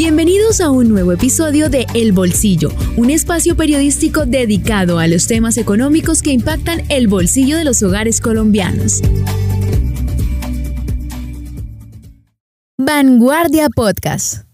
Bienvenidos a un nuevo episodio de El Bolsillo, un espacio periodístico dedicado a los temas económicos que impactan el bolsillo de los hogares colombianos. Vanguardia Podcast.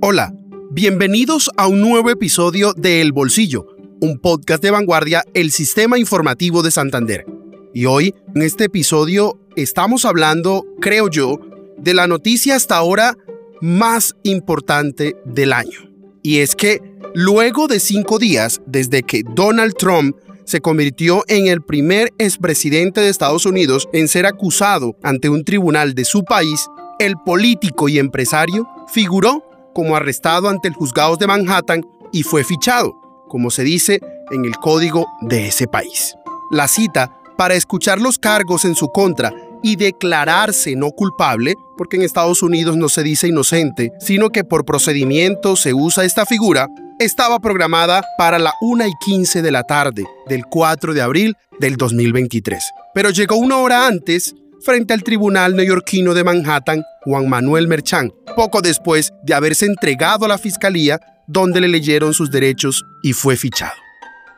Hola, bienvenidos a un nuevo episodio de El Bolsillo, un podcast de Vanguardia, el sistema informativo de Santander. Y hoy, en este episodio, estamos hablando, creo yo, de la noticia hasta ahora más importante del año. Y es que luego de cinco días desde que Donald Trump se convirtió en el primer expresidente de Estados Unidos en ser acusado ante un tribunal de su país, el político y empresario figuró como arrestado ante el juzgado de Manhattan y fue fichado, como se dice en el código de ese país. La cita para escuchar los cargos en su contra y declararse no culpable, porque en Estados Unidos no se dice inocente, sino que por procedimiento se usa esta figura, estaba programada para la 1 y 15 de la tarde del 4 de abril del 2023. Pero llegó una hora antes frente al tribunal neoyorquino de Manhattan, Juan Manuel Merchán, poco después de haberse entregado a la fiscalía donde le leyeron sus derechos y fue fichado.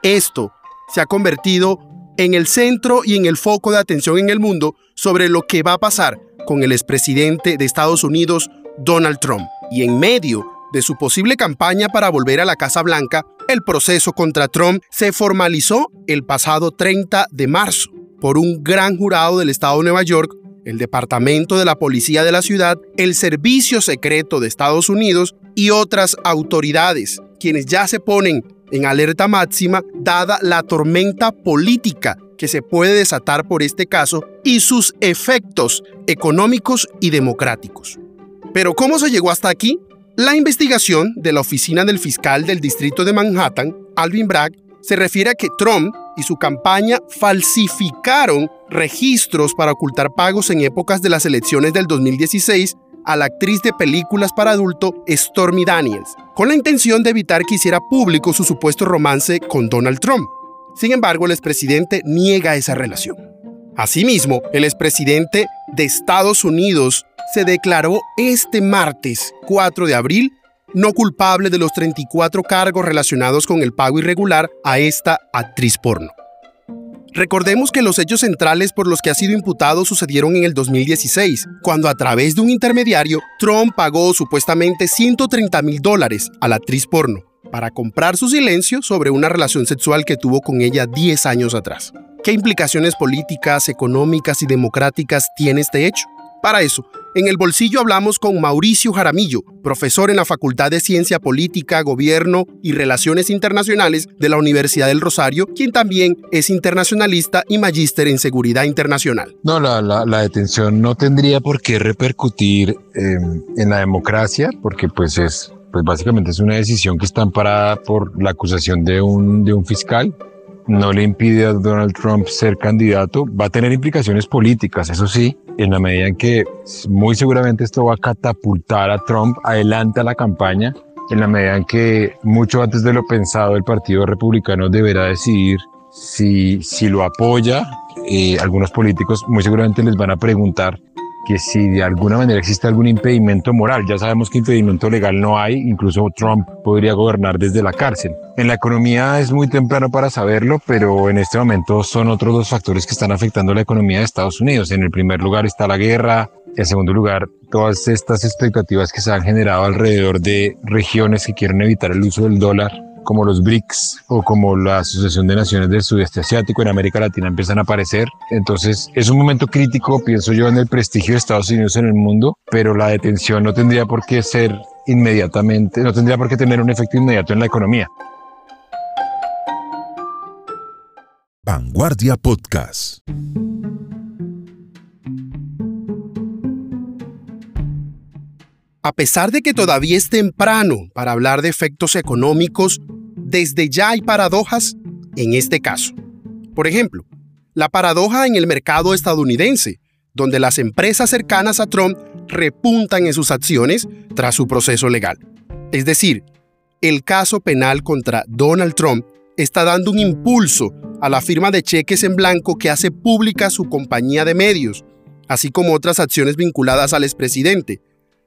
Esto se ha convertido en el centro y en el foco de atención en el mundo sobre lo que va a pasar con el expresidente de Estados Unidos, Donald Trump. Y en medio de su posible campaña para volver a la Casa Blanca, el proceso contra Trump se formalizó el pasado 30 de marzo por un gran jurado del estado de Nueva York, el Departamento de la Policía de la ciudad, el Servicio Secreto de Estados Unidos y otras autoridades, quienes ya se ponen en alerta máxima dada la tormenta política que se puede desatar por este caso y sus efectos económicos y democráticos. Pero ¿cómo se llegó hasta aquí? La investigación de la oficina del fiscal del distrito de Manhattan, Alvin Bragg, se refiere a que Trump y su campaña falsificaron registros para ocultar pagos en épocas de las elecciones del 2016 a la actriz de películas para adulto Stormy Daniels, con la intención de evitar que hiciera público su supuesto romance con Donald Trump. Sin embargo, el expresidente niega esa relación. Asimismo, el expresidente de Estados Unidos se declaró este martes 4 de abril no culpable de los 34 cargos relacionados con el pago irregular a esta actriz porno. Recordemos que los hechos centrales por los que ha sido imputado sucedieron en el 2016, cuando a través de un intermediario, Trump pagó supuestamente 130 mil dólares a la actriz porno para comprar su silencio sobre una relación sexual que tuvo con ella 10 años atrás. ¿Qué implicaciones políticas, económicas y democráticas tiene este hecho? Para eso, en el bolsillo hablamos con Mauricio Jaramillo, profesor en la Facultad de Ciencia Política, Gobierno y Relaciones Internacionales de la Universidad del Rosario, quien también es internacionalista y magíster en seguridad internacional. No, la, detención no tendría por qué repercutir em, en la democracia, porque pues es pues básicamente es una decisión que está amparada por la acusación de un, de un fiscal no le impide a Donald Trump ser candidato, va a tener implicaciones políticas, eso sí, en la medida en que muy seguramente esto va a catapultar a Trump adelante a la campaña, en la medida en que mucho antes de lo pensado el Partido Republicano deberá decidir si, si lo apoya. Eh, algunos políticos muy seguramente les van a preguntar que si de alguna manera existe algún impedimento moral. Ya sabemos que impedimento legal no hay, incluso Trump podría gobernar desde la cárcel. En la economía es muy temprano para saberlo, pero en este momento son otros dos factores que están afectando la economía de Estados Unidos. En el primer lugar está la guerra, en segundo lugar, todas estas expectativas que se han generado alrededor de regiones que quieren evitar el uso del dólar como los BRICS o como la Asociación de Naciones del Sudeste Asiático en América Latina empiezan a aparecer. Entonces es un momento crítico, pienso yo, en el prestigio de Estados Unidos en el mundo, pero la detención no tendría por qué ser inmediatamente, no tendría por qué tener un efecto inmediato en la economía. Vanguardia Podcast. A pesar de que todavía es temprano para hablar de efectos económicos desde ya hay paradojas en este caso. Por ejemplo, la paradoja en el mercado estadounidense, donde las empresas cercanas a Trump repuntan en sus acciones tras su proceso legal. Es decir, el caso penal contra Donald Trump está dando un impulso a la firma de cheques en blanco que hace pública su compañía de medios, así como otras acciones vinculadas al expresidente,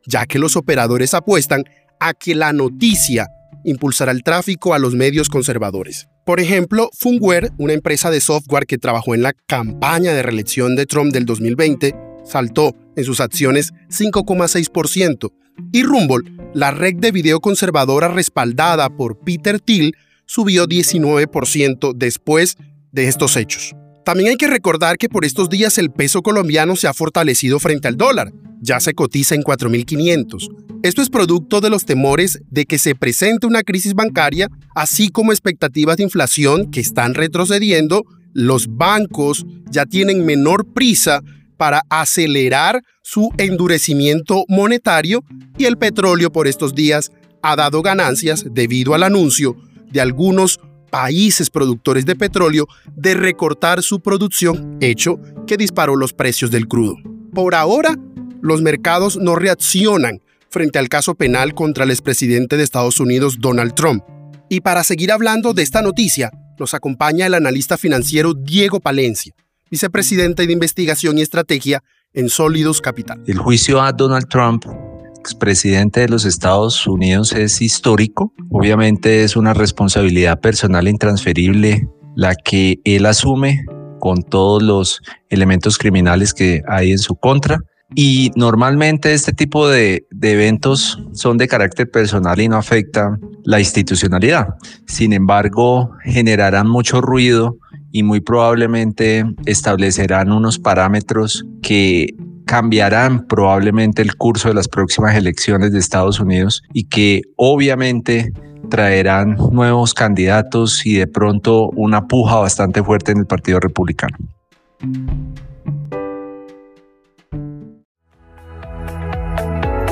ya que los operadores apuestan a que la noticia impulsará el tráfico a los medios conservadores. Por ejemplo, Funware, una empresa de software que trabajó en la campaña de reelección de Trump del 2020, saltó en sus acciones 5,6%, y Rumble, la red de video conservadora respaldada por Peter Thiel, subió 19% después de estos hechos. También hay que recordar que por estos días el peso colombiano se ha fortalecido frente al dólar, ya se cotiza en 4.500. Esto es producto de los temores de que se presente una crisis bancaria, así como expectativas de inflación que están retrocediendo. Los bancos ya tienen menor prisa para acelerar su endurecimiento monetario y el petróleo por estos días ha dado ganancias debido al anuncio de algunos países productores de petróleo de recortar su producción, hecho que disparó los precios del crudo. Por ahora, los mercados no reaccionan frente al caso penal contra el expresidente de Estados Unidos, Donald Trump. Y para seguir hablando de esta noticia, nos acompaña el analista financiero Diego Palencia, vicepresidente de Investigación y Estrategia en Sólidos Capital. El juicio a Donald Trump expresidente de los Estados Unidos es histórico. Obviamente es una responsabilidad personal intransferible la que él asume con todos los elementos criminales que hay en su contra. Y normalmente este tipo de, eventos son de carácter personal y no afectan la institucionalidad. Sin embargo, generarán mucho ruido y muy probablemente establecerán unos parámetros que cambiarán probablemente el curso de las próximas elecciones de Estados Unidos y que obviamente traerán nuevos candidatos y de pronto una puja bastante fuerte en el Partido Republicano.